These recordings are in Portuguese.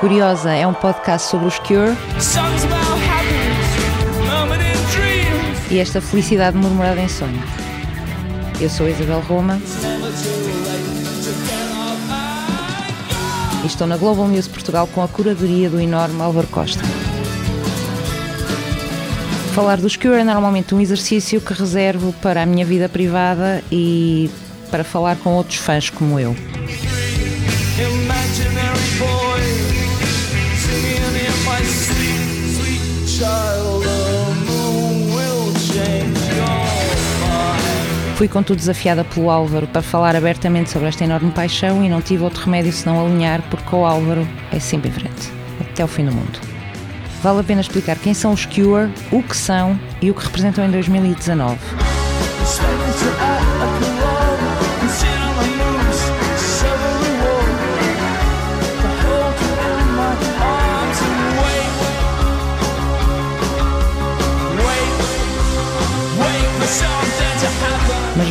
Curiosa é um podcast sobre os Cure e esta felicidade murmurada em sonho. Eu sou Isabel Roma e estou na Global News Portugal com a curadoria do enorme Álvaro Costa. Falar dos Cure é normalmente um exercício que reservo para a minha vida privada e para falar com outros fãs como eu. Fui contudo desafiada pelo Álvaro para falar abertamente sobre esta enorme paixão e não tive outro remédio senão alinhar, porque o Álvaro é sempre em frente, até o fim do mundo. Vale a pena explicar quem são os Cure, o que são e o que representam em 2019.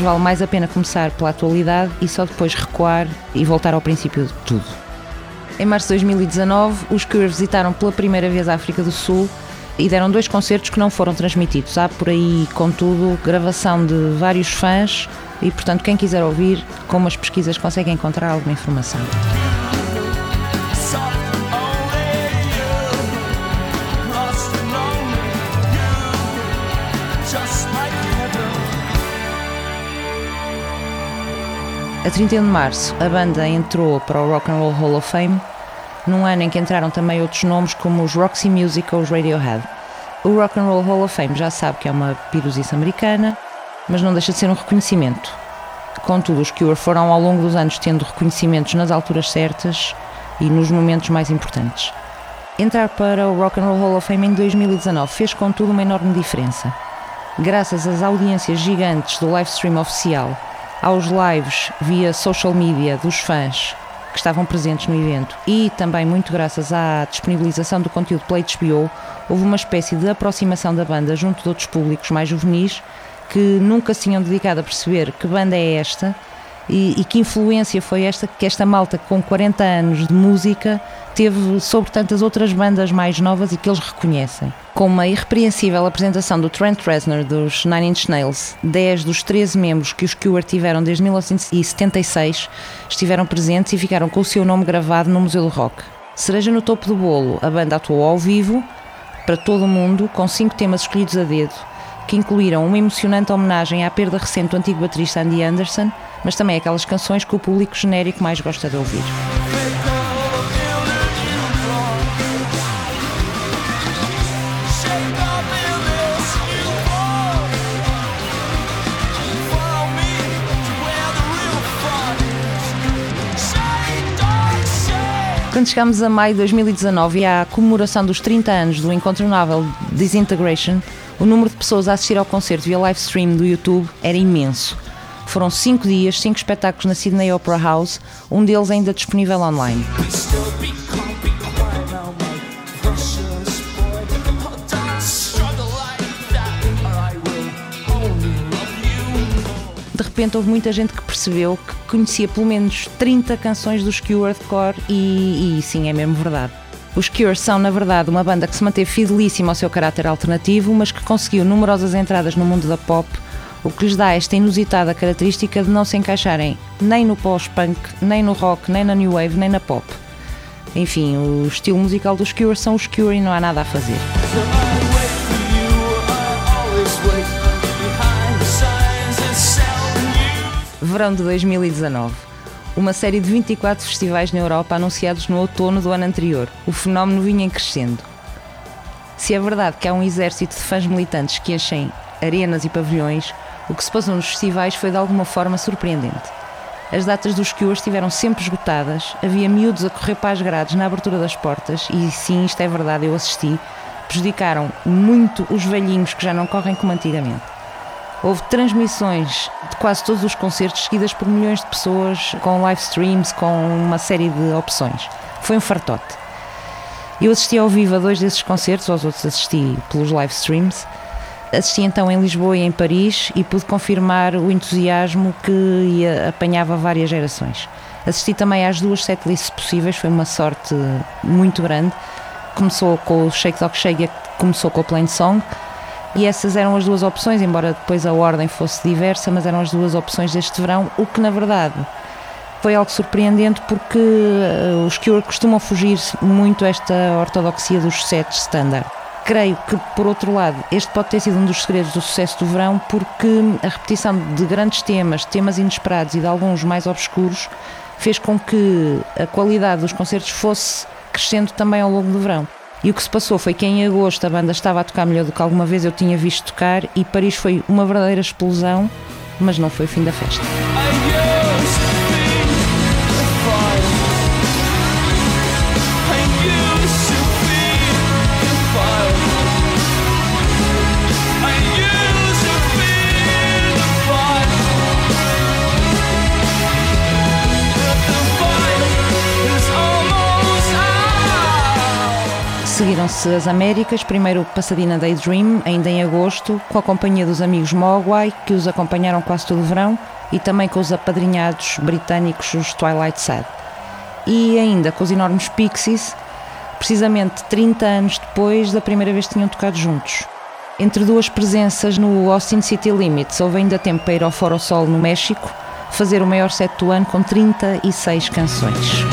Vale mais a pena começar pela atualidade e só depois recuar e voltar ao princípio de tudo. Em março de 2019, os Cure visitaram pela primeira vez a África do Sul e deram dois concertos que não foram transmitidos. Há por aí, contudo, gravação de vários fãs e, portanto, quem quiser ouvir, com umas pesquisas consegue encontrar alguma informação. A 31 de março, a banda entrou para o Rock and Roll Hall of Fame, num ano em que entraram também outros nomes como os Roxy Music ou os Radiohead. O Rock and Roll Hall of Fame já sabe que é uma piruzice americana, mas não deixa de ser um reconhecimento. Contudo, os Cure foram ao longo dos anos tendo reconhecimentos nas alturas certas e nos momentos mais importantes. Entrar para o Rock and Roll Hall of Fame em 2019 fez contudo uma enorme diferença. Graças às audiências gigantes do live stream oficial aos lives via social media dos fãs que estavam presentes no evento. E também muito graças à disponibilização do conteúdo pela HBO, houve uma espécie de aproximação da banda junto de outros públicos mais juvenis que nunca se tinham dedicado a perceber que banda é esta e, e, que influência foi esta que esta malta com 40 anos de música teve sobre tantas outras bandas mais novas e que eles reconhecem. Com uma irrepreensível apresentação do Trent Reznor dos Nine Inch Nails, 10 dos 13 membros que os Cure tiveram desde 1976 estiveram presentes e ficaram com o seu nome gravado no Museu do Rock. Cereja no topo do bolo, a banda atuou ao vivo para todo o mundo com cinco temas escolhidos a dedo que incluíram uma emocionante homenagem à perda recente do antigo baterista Andy Anderson, mas também aquelas canções que o público genérico mais gosta de ouvir. Quando chegamos a maio de 2019 e à comemoração dos 30 anos do incontornável Disintegration, o número de pessoas a assistir ao concerto via live stream do YouTube era imenso. Foram cinco dias, cinco espetáculos na Sydney Opera House, um deles ainda disponível online. De repente houve muita gente que percebeu que conhecia pelo menos 30 canções dos Cure Core e, e sim, é mesmo verdade. Os Cure são, na verdade, uma banda que se manteve fidelíssima ao seu caráter alternativo, mas que conseguiu numerosas entradas no mundo da pop, o que lhes dá esta inusitada característica de não se encaixarem nem no pós-punk, nem no rock, nem na new wave, nem na pop. Enfim, o estilo musical dos Cure são os Cure e não há nada a fazer. Verão de 2019 uma série de 24 festivais na Europa anunciados no outono do ano anterior. O fenómeno vinha crescendo. Se é verdade que há um exército de fãs militantes que enchem arenas e pavilhões, o que se passou nos festivais foi de alguma forma surpreendente. As datas dos Cure estiveram sempre esgotadas, havia miúdos a correr para as grades na abertura das portas, e sim, isto é verdade, eu assisti, prejudicaram muito os velhinhos que já não correm como antigamente. Houve transmissões de quase todos os concertos seguidas por milhões de pessoas, com live streams, com uma série de opções. Foi um fartote. Eu assisti ao vivo a dois desses concertos, aos outros assisti pelos live streams. Assisti então em Lisboa e em Paris e pude confirmar o entusiasmo que apanhava várias gerações. Assisti também às duas setlists possíveis, foi uma sorte muito grande. Começou com o Shake Dog Shake, começou com o Plain Song, e essas eram as duas opções, embora depois a ordem fosse diversa, mas eram as duas opções deste verão, o que na verdade foi algo surpreendente porque uh, os Cure costumam fugir muito esta ortodoxia dos sets standard. Creio que, por outro lado, este pode ter sido um dos segredos do sucesso do verão, porque a repetição de grandes temas, temas inesperados e de alguns mais obscuros, fez com que a qualidade dos concertos fosse crescendo também ao longo do verão. E o que se passou foi que em agosto a banda estava a tocar melhor do que alguma vez eu tinha visto tocar e Paris foi uma verdadeira explosão, mas não foi o fim da festa. Seguiram-se as Américas, primeiro Pasadena Daydream, ainda em agosto, com a companhia dos amigos Mogwai, que os acompanharam quase todo o verão, e também com os apadrinhados britânicos, os Twilight Sad. E ainda com os enormes Pixies, precisamente 30 anos depois da primeira vez que tinham tocado juntos. Entre duas presenças no Austin City Limits, houve ainda tempo para ir ao Foro Sol no México, fazer o maior set do ano com 36 canções.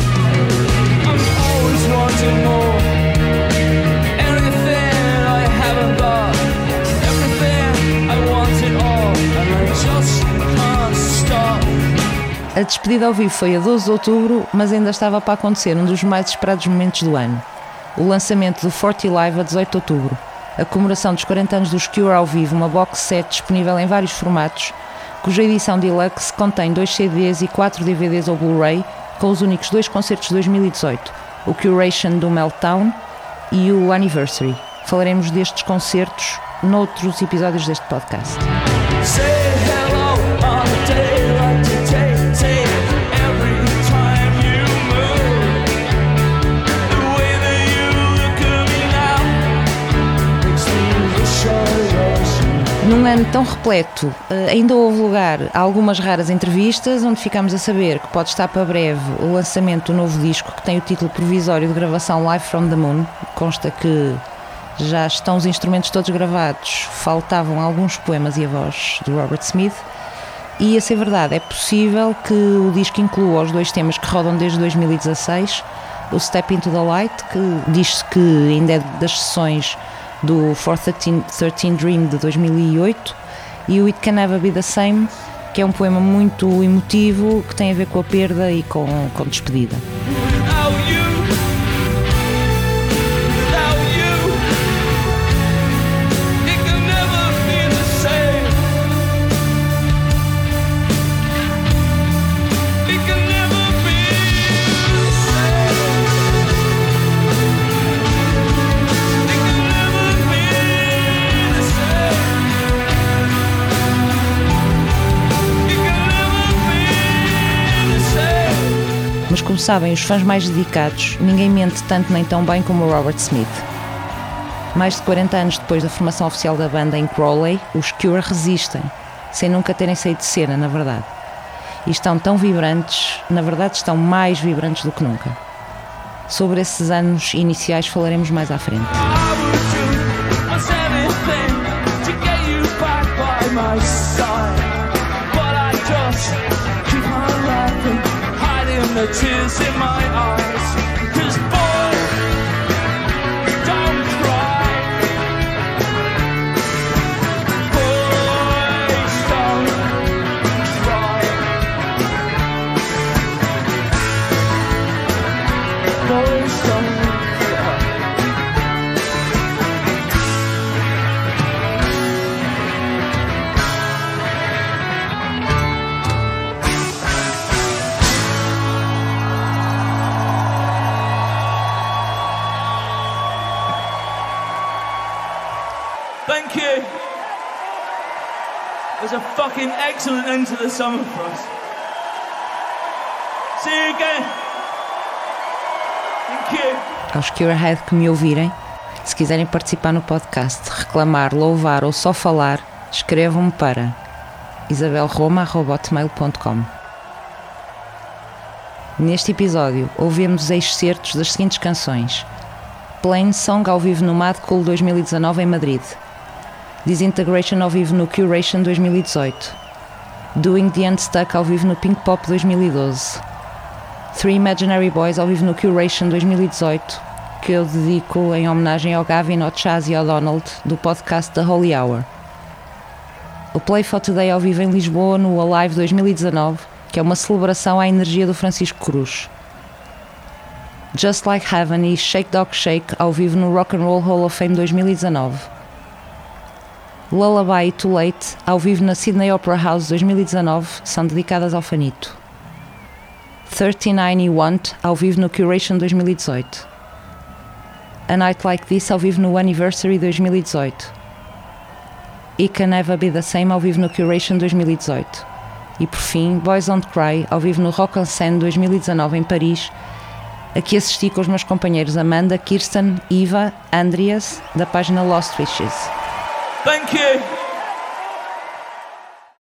A despedida ao vivo foi a 12 de outubro, mas ainda estava para acontecer um dos mais esperados momentos do ano. O lançamento do 40 Live a 18 de outubro. A comemoração dos 40 anos dos Cure ao vivo, uma box set disponível em vários formatos, cuja edição deluxe contém dois CDs e quatro DVDs ou Blu-ray, com os únicos dois concertos de 2018, o Curation do Meltdown e o Anniversary. Falaremos destes concertos noutros episódios deste podcast. Num ano tão repleto, eh, ainda houve lugar a algumas raras entrevistas onde ficamos a saber que pode estar para breve o lançamento do novo disco que tem o título provisório de gravação Live from the Moon. Consta que já estão os instrumentos todos gravados, faltavam alguns poemas e a voz do Robert Smith. E a ser verdade, é possível que o disco inclua os dois temas que rodam desde 2016, o Step Into the Light, que diz-se que ainda é das sessões do For 13, 13 Dream de 2008 e o It Can Never Be the Same, que é um poema muito emotivo que tem a ver com a perda e com, com despedida. Mas como sabem, os fãs mais dedicados, ninguém mente tanto nem tão bem como o Robert Smith. Mais de 40 anos depois da formação oficial da banda em Crawley, os Cure resistem, sem nunca terem saído de cena, na verdade. E estão tão vibrantes, na verdade estão mais vibrantes do que nunca. Sobre esses anos iniciais falaremos mais à frente. The tears in my eyes. Fucking excellent end to the summer for us. See you again. Thank you. Aos Curehead que me ouvirem, se quiserem participar no podcast, reclamar, louvar ou só falar, escrevam-me para isabelroma.hotmail.com Neste episódio, ouvimos excertos das seguintes canções: Plain Song ao vivo no Mad Cool 2019 em Madrid, Disintegration ao vivo no Curation 2018, Doing the Unstuck ao vivo no Pink Pop 2012, Three Imaginary Boys ao vivo no Curation 2018, que eu dedico em homenagem ao Gavin, ao Chaz e ao Donald do podcast The Holy Hour. O Play for Today ao vivo em Lisboa no Alive 2019, que é uma celebração à energia do Francisco Cruz. Just Like Heaven e Shake Dog Shake ao vivo no Rock and Roll Hall of Fame 2019. Lullaby e Too Late ao vivo na Sydney Opera House 2019 são dedicadas ao Fanito. 39 e Want ao vivo no Curation 2018. A Night Like This ao vivo no Anniversary 2018. It Can Never Be The Same ao vivo no Curation 2018. E por fim, Boys Don't Cry ao vivo no Rock en Seine 2019 em Paris, a que assisti com os meus companheiros Amanda, Kirsten, Eva, Andreas, da página Lost Wishes. Thank you.